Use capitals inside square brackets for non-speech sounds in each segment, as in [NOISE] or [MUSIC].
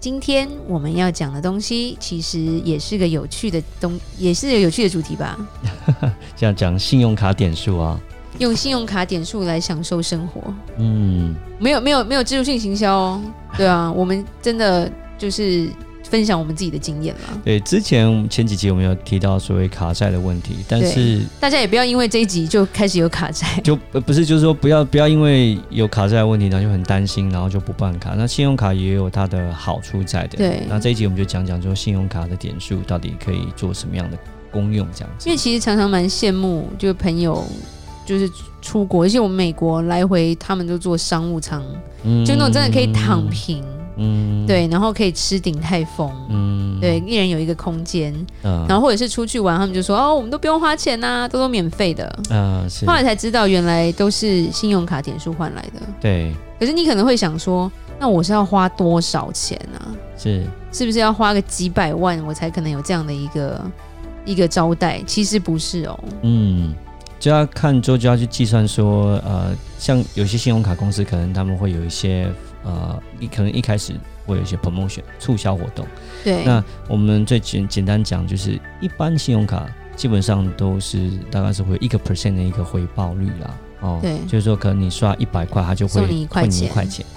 今天我们要讲的东西，其实也是个有趣的东，也是个有趣的主题吧。[LAUGHS] 这样讲信用卡点数啊，用信用卡点数来享受生活。嗯，没有没有没有置入性行销哦。对啊，我们真的就是。分享我们自己的经验了。对，之前前几集我们有提到所谓卡债的问题，但是大家也不要因为这一集就开始有卡债，[LAUGHS] 就不是就是说不要不要因为有卡债的问题，然后就很担心，然后就不办卡。那信用卡也有它的好处在的。对，那这一集我们就讲讲说信用卡的点数到底可以做什么样的功用，这样子。因为其实常常蛮羡慕，就是朋友就是出国，而且我们美国来回他们都坐商务舱，嗯，就那种真的可以躺平。嗯，对，然后可以吃鼎泰丰，嗯，对，一人有一个空间，嗯，然后或者是出去玩，他们就说哦，我们都不用花钱呐、啊，都都免费的，嗯，是。后来才知道原来都是信用卡点数换来的，对。可是你可能会想说，那我是要花多少钱啊？是，是不是要花个几百万我才可能有这样的一个一个招待？其实不是哦，嗯，就要看之后就要去计算说，呃，像有些信用卡公司可能他们会有一些。呃，你可能一开始会有一些 promotion 促销活动，对。那我们最简简单讲，就是一般信用卡基本上都是大概是会一个 percent 的一个回报率啦。哦，对，就是说可能你刷一百块，它就会送你一块钱，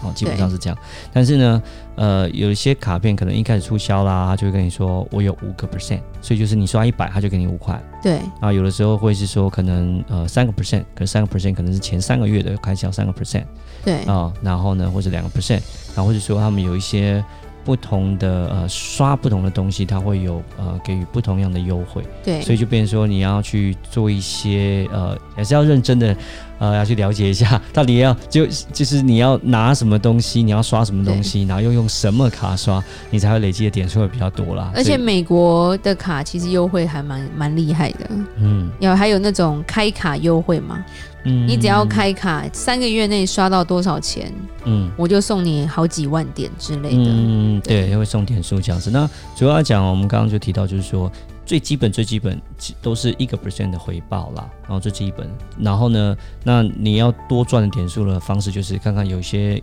哦，基本上是这样。但是呢，呃，有一些卡片可能一开始促销啦，他就会跟你说我有五个 percent，所以就是你刷一百，他就给你五块。对。啊，有的时候会是说可能呃三个 percent，可能三个 percent 可能是前三个月的开销三个 percent。对。啊，然后呢，或者两个 percent，然后或者说他们有一些。不同的呃刷不同的东西，它会有呃给予不同样的优惠，对，所以就变成说你要去做一些呃，还是要认真的呃要去了解一下，[LAUGHS] 到底要就就是你要拿什么东西，你要刷什么东西，然后又用什么卡刷，你才会累积的点数会比较多啦。而且美国的卡其实优惠还蛮蛮厉害的，嗯，有还有那种开卡优惠嘛。嗯，你只要开卡三个月内刷到多少钱，嗯，我就送你好几万点之类的。嗯，对，也会送点数这样子。那主要讲，我们刚刚就提到，就是说最基本、最基本都是一个 percent 的回报啦。然后最基本，然后呢，那你要多赚点数的方式，就是看看有些。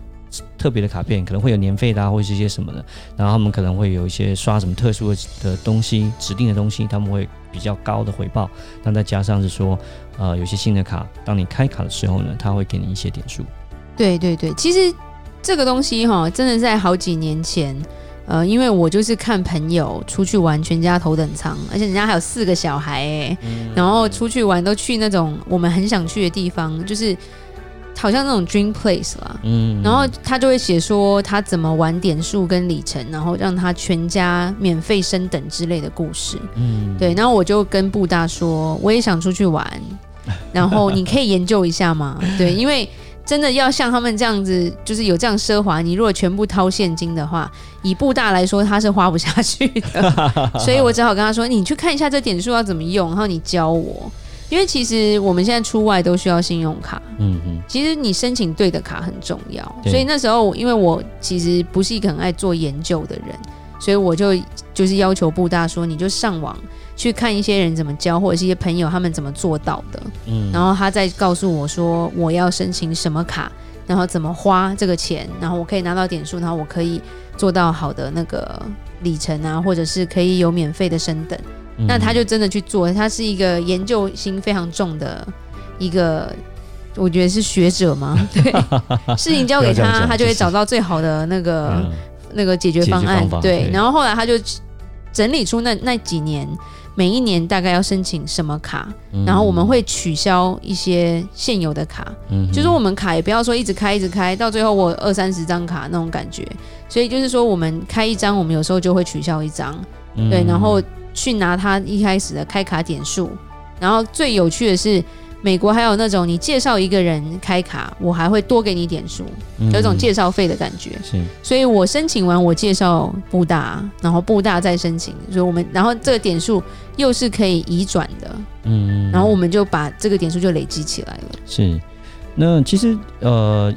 特别的卡片可能会有年费的，或者是一些什么的，然后他们可能会有一些刷什么特殊的的东西，指定的东西，他们会比较高的回报。那再加上是说，呃，有些新的卡，当你开卡的时候呢，他会给你一些点数。对对对，其实这个东西哈，真的在好几年前，呃，因为我就是看朋友出去玩，全家头等舱，而且人家还有四个小孩哎，嗯，然后出去玩都去那种我们很想去的地方，就是。好像那种 dream place 啦，嗯，然后他就会写说他怎么玩点数跟里程，然后让他全家免费升等之类的故事，嗯，对，然后我就跟布大说，我也想出去玩，[LAUGHS] 然后你可以研究一下吗？对，因为真的要像他们这样子，就是有这样奢华，你如果全部掏现金的话，以布大来说，他是花不下去的，[LAUGHS] 所以我只好跟他说，你去看一下这点数要怎么用，然后你教我。因为其实我们现在出外都需要信用卡，嗯嗯，其实你申请对的卡很重要，所以那时候因为我其实不是一个很爱做研究的人，所以我就就是要求布大说，你就上网去看一些人怎么教，或者是一些朋友他们怎么做到的，嗯，然后他再告诉我说我要申请什么卡，然后怎么花这个钱，然后我可以拿到点数，然后我可以做到好的那个里程啊，或者是可以有免费的升等。那他就真的去做，他是一个研究心非常重的一个，我觉得是学者嘛。[LAUGHS] 对，事情交给他，他就会找到最好的那个、嗯、那个解决方案。方对，对，然后后来他就整理出那那几年每一年大概要申请什么卡，嗯、然后我们会取消一些现有的卡，嗯，就是我们卡也不要说一直开一直开，到最后我二三十张卡那种感觉。所以就是说，我们开一张，我们有时候就会取消一张，嗯、对，然后。去拿他一开始的开卡点数，然后最有趣的是，美国还有那种你介绍一个人开卡，我还会多给你点数，有一种介绍费的感觉。是，所以我申请完，我介绍布大，然后布大再申请，所以我们然后这个点数又是可以移转的。嗯，然后我们就把这个点数就累积起来了。是，那其实呃。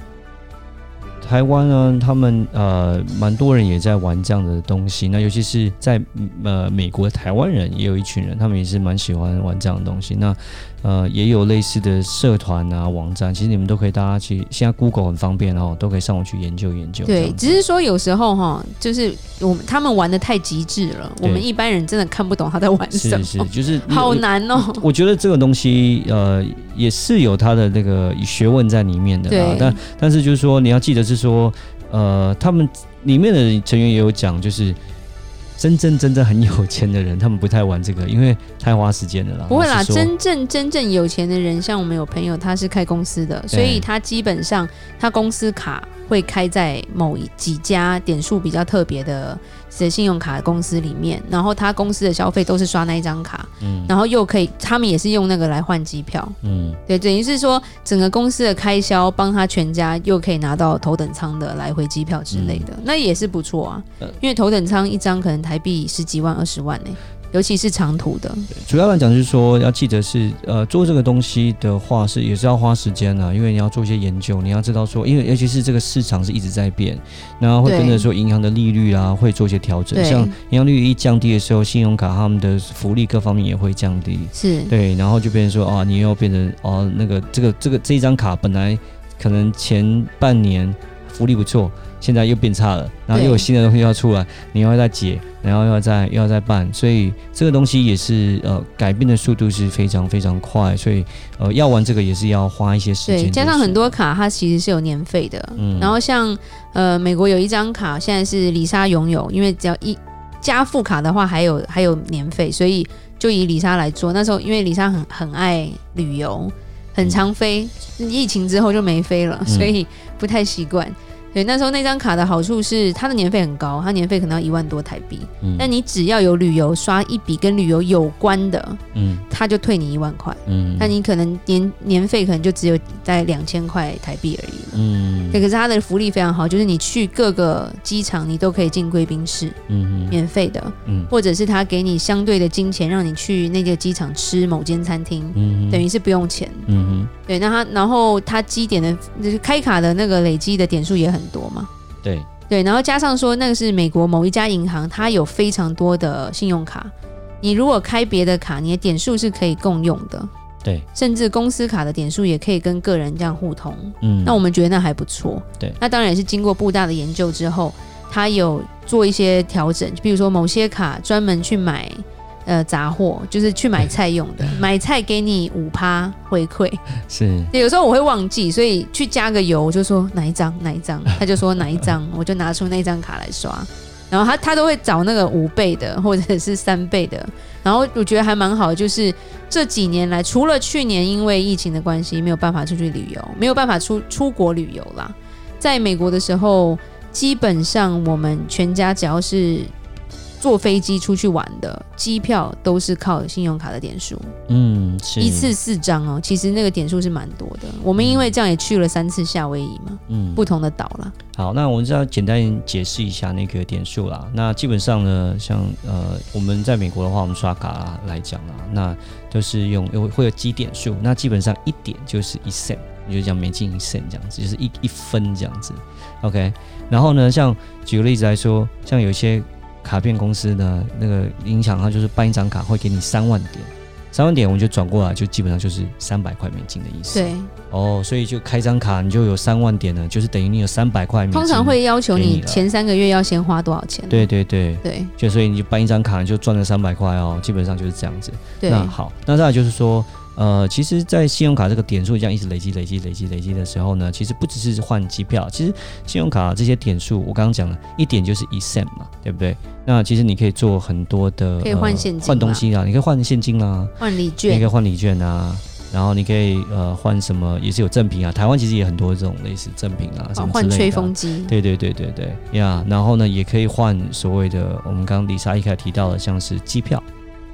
台湾呢，他们呃，蛮多人也在玩这样的东西。那尤其是在呃美国的台湾人，也有一群人，他们也是蛮喜欢玩这样的东西。那呃，也有类似的社团啊、网站，其实你们都可以，大家去现在 Google 很方便哦，都可以上网去研究研究。对，只是说有时候哈，就是我们他们玩的太极致了，我们一般人真的看不懂他在玩什么，是是，就是 [LAUGHS] 好难哦。我觉得这个东西呃也是有它的那个学问在里面的啊，但但是就是说你要记得是说呃，他们里面的成员也有讲，就是。真正真正很有钱的人，他们不太玩这个，因为太花时间了啦。不会啦，真正真正有钱的人，像我们有朋友，他是开公司的，所以他基本上他公司卡会开在某几家点数比较特别的。的信用卡公司里面，然后他公司的消费都是刷那一张卡，嗯，然后又可以，他们也是用那个来换机票，嗯，对，等于是说整个公司的开销帮他全家又可以拿到头等舱的来回机票之类的，嗯、那也是不错啊，因为头等舱一张可能台币十几万、二十万呢、欸。尤其是长途的，主要来讲就是说，要记得是呃做这个东西的话是也是要花时间的，因为你要做一些研究，你要知道说，因为尤其是这个市场是一直在变，然后会跟着说银行的利率啊会做一些调整，像银行利率一降低的时候，信用卡他们的福利各方面也会降低，是。对，然后就变成说啊，你又变成哦那个这个这个这一张卡本来可能前半年福利不错。现在又变差了，然后又有新的东西要出来，你要再解，然后又要再又要再办，所以这个东西也是呃改变的速度是非常非常快，所以呃要玩这个也是要花一些时间。对，加上很多卡它其实是有年费的，嗯，然后像呃美国有一张卡现在是李莎拥有，因为只要一加副卡的话还有还有年费，所以就以李莎来做。那时候因为李莎很很爱旅游，很常飞，嗯，疫情之后就没飞了，所以不太习惯。对，那时候那张卡的好处是它的年费很高，它年费可能要一万多台币。嗯，但你只要有旅游刷一笔跟旅游有关的，嗯，它就退你一万块。嗯，那你可能年年费可能就只有在两千块台币而已了。嗯，对，可是它的福利非常好，就是你去各个机场你都可以进贵宾室，嗯，免费的，嗯，或者是他给你相对的金钱让你去那个机场吃某间餐厅，嗯，等于是不用钱。嗯哼，对，那他然后他积点的，就是开卡的那个累积的点数也很。多嘛？对对，然后加上说那个是美国某一家银行，它有非常多的信用卡。你如果开别的卡，你的点数是可以共用的。对，甚至公司卡的点数也可以跟个人这样互通。嗯，那我们觉得那还不错。对，那当然也是经过布大的研究之后，他有做一些调整，比如说某些卡专门去买。呃，杂货就是去买菜用的，买菜给你五趴回馈，是。有时候我会忘记，所以去加个油，我就说哪一张哪一张，[LAUGHS] 他就说哪一张，我就拿出那张卡来刷，然后他他都会找那个五倍的或者是三倍的，然后我觉得还蛮好的，就是这几年来，除了去年因为疫情的关系没有办法出去旅游，没有办法出出国旅游啦，在美国的时候，基本上我们全家只要是。坐飞机出去玩的机票都是靠信用卡的点数，嗯，一次四张哦，其实那个点数是蛮多的。我们因为这样也去了三次夏威夷嘛，嗯，不同的岛啦。好，那我们就要简单解释一下那个点数啦。那基本上呢，像呃我们在美国的话，我们刷卡来讲啦，那就是用有会有积点数，那基本上一点就是一 cent，你就讲美金一 cent 这样子，就是一一分这样子。OK，然后呢，像举个例子来说，像有些。卡片公司呢那个影响，它就是办一张卡会给你三万点，三万点我们就转过来，就基本上就是三百块美金的意思。对，哦，所以就开张卡你就有三万点了，就是等于你有三百块美金。通常会要求你前三个月要先花多少钱？对对对对，就所以你就办一张卡你就赚了三百块哦，基本上就是这样子。对，那好，那再来就是说。呃，其实，在信用卡这个点数这样一直累积、累积、累积、累积的时候呢，其实不只是换机票，其实信用卡这些点数，我刚刚讲了一点就是一 cent 嘛，对不对？那其实你可以做很多的，可以换现金、换、呃、东西啊，你可以换现金啊，换礼券，你可以换礼券啊，然后你可以呃换什么，也是有赠品啊。台湾其实也很多这种类似赠品啊，什么。换吹风机。对对对对对呀，然后呢，也可以换所谓的我们刚刚里莎一开始提到的，像是机票。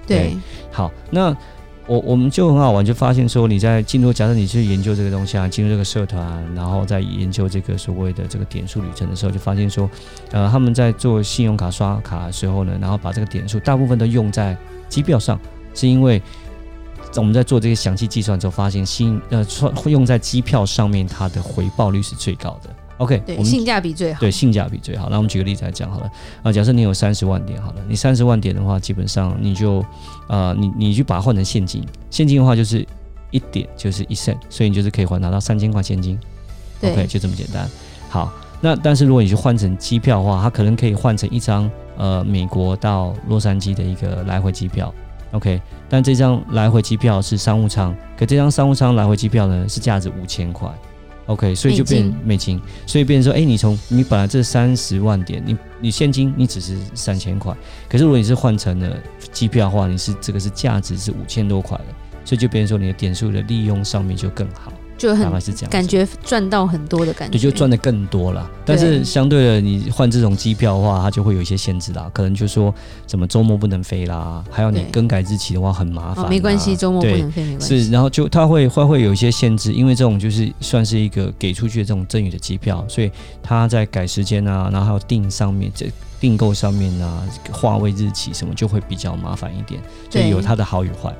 对，对好，那。我我们就很好玩，就发现说你在进入，假设你去研究这个东西啊，进入这个社团，然后在研究这个所谓的这个点数旅程的时候，就发现说，呃，他们在做信用卡刷卡的时候呢，然后把这个点数大部分都用在机票上，是因为我们在做这个详细计算之后，发现新呃会用在机票上面，它的回报率是最高的。OK，对，性价比最好。对，性价比最好。那我们举个例子来讲好了。啊，假设你有三十万点好了，你三十万点的话，基本上你就，呃，你你就把它换成现金。现金的话就是一点就是一 cent，所以你就是可以换拿到三千块现金。对，OK，就这么简单。好，那但是如果你去换成机票的话，它可能可以换成一张呃美国到洛杉矶的一个来回机票。OK，但这张来回机票是商务舱，可这张商务舱来回机票呢是价值五千块。OK，所以就变美金，所以变成说，哎、欸，你从你本来这三十万点，你你现金你只是三千块，可是如果你是换成了机票的话，你是这个是价值是五千多块的，所以就变成说你的点数的利用上面就更好。就很感觉赚到很多的感觉，对，就赚的更多了。但是相对的，你换这种机票的话，它就会有一些限制啦，可能就说什么周末不能飞啦，还有你更改日期的话很麻烦。没关系，周末不能飞没关系。是，然后就它会会会有一些限制，因为这种就是算是一个给出去的这种赠与的机票，所以它在改时间啊，然后还有订上面这订购上面啊，划位日期什么就会比较麻烦一点，所以有它的好与坏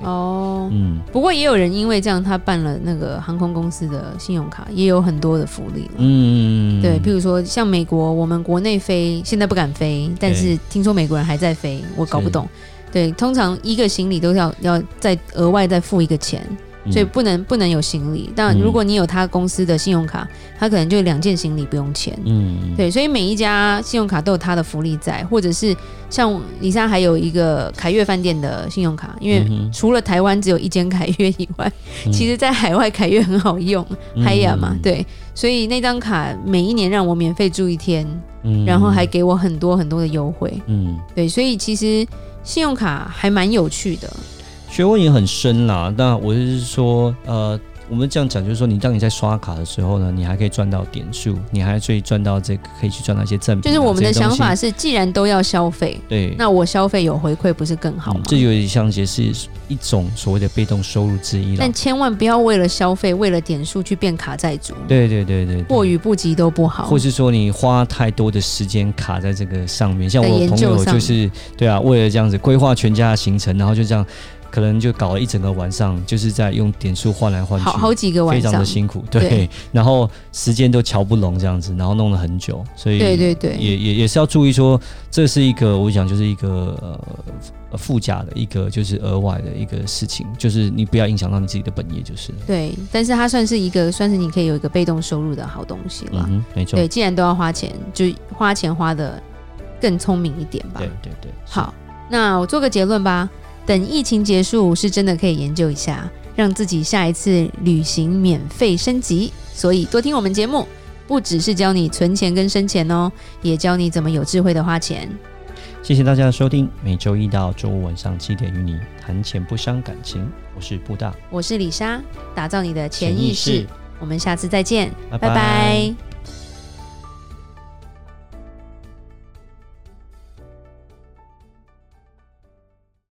了。哦，嗯，不过也有人因为这样，他办了那个航空公司的信用卡，也有很多的福利。嗯，对，譬如说像美国，我们国内飞现在不敢飞，但是听说美国人还在飞，我搞不懂。对，通常一个行李都要要再额外再付一个钱。所以不能不能有行李，但如果你有他公司的信用卡，他可能就两件行李不用钱。嗯，对，所以每一家信用卡都有它的福利在，或者是像李莎还有一个凯悦饭店的信用卡，因为除了台湾只有一间凯悦以外，其实在海外凯悦很好用，海雅嘛，对，所以那张卡每一年让我免费住一天，然后还给我很多很多的优惠。嗯，对，所以其实信用卡还蛮有趣的。学问也很深啦，那我就是说，呃。我们这样讲，就是说，你当你在刷卡的时候呢，你还可以赚到点数，你还可以赚到这个，可以去赚到一些赠品啊。就是我们的想法是，既然都要消费，对，那我消费有回馈不是更好吗？嗯，这有点像也是一种所谓的被动收入之一了。但千万不要为了消费，为了点数去变卡债主。对对对对，对，过于不及都不好。或是说你花太多的时间卡在这个上面，像我朋友就是对啊，为了这样子规划全家的行程，然后就这样。可能就搞了一整个晚上，就是在用点数换来换去，好好几个晚上，非常的辛苦。对，对然后时间都瞧不拢这样子，然后弄了很久，所以对对对，也也也是要注意说，这是一个我想就是一个呃附加的一个就是额外的一个事情，就是你不要影响到你自己的本业就是。对，但是它算是一个算是你可以有一个被动收入的好东西了。嗯，没错。对，既然都要花钱，就花钱花的更聪明一点吧。对对对。好，那我做个结论吧。等疫情结束，是真的可以研究一下，让自己下一次旅行免费升级。所以多听我们节目，不只是教你存钱跟生钱哦，也教你怎么有智慧的花钱。谢谢大家的收听，每周一到周五晚上七点与你谈钱不伤感情。我是布大，我是李莎，打造你的潜意识。我们下次再见，拜拜。拜拜。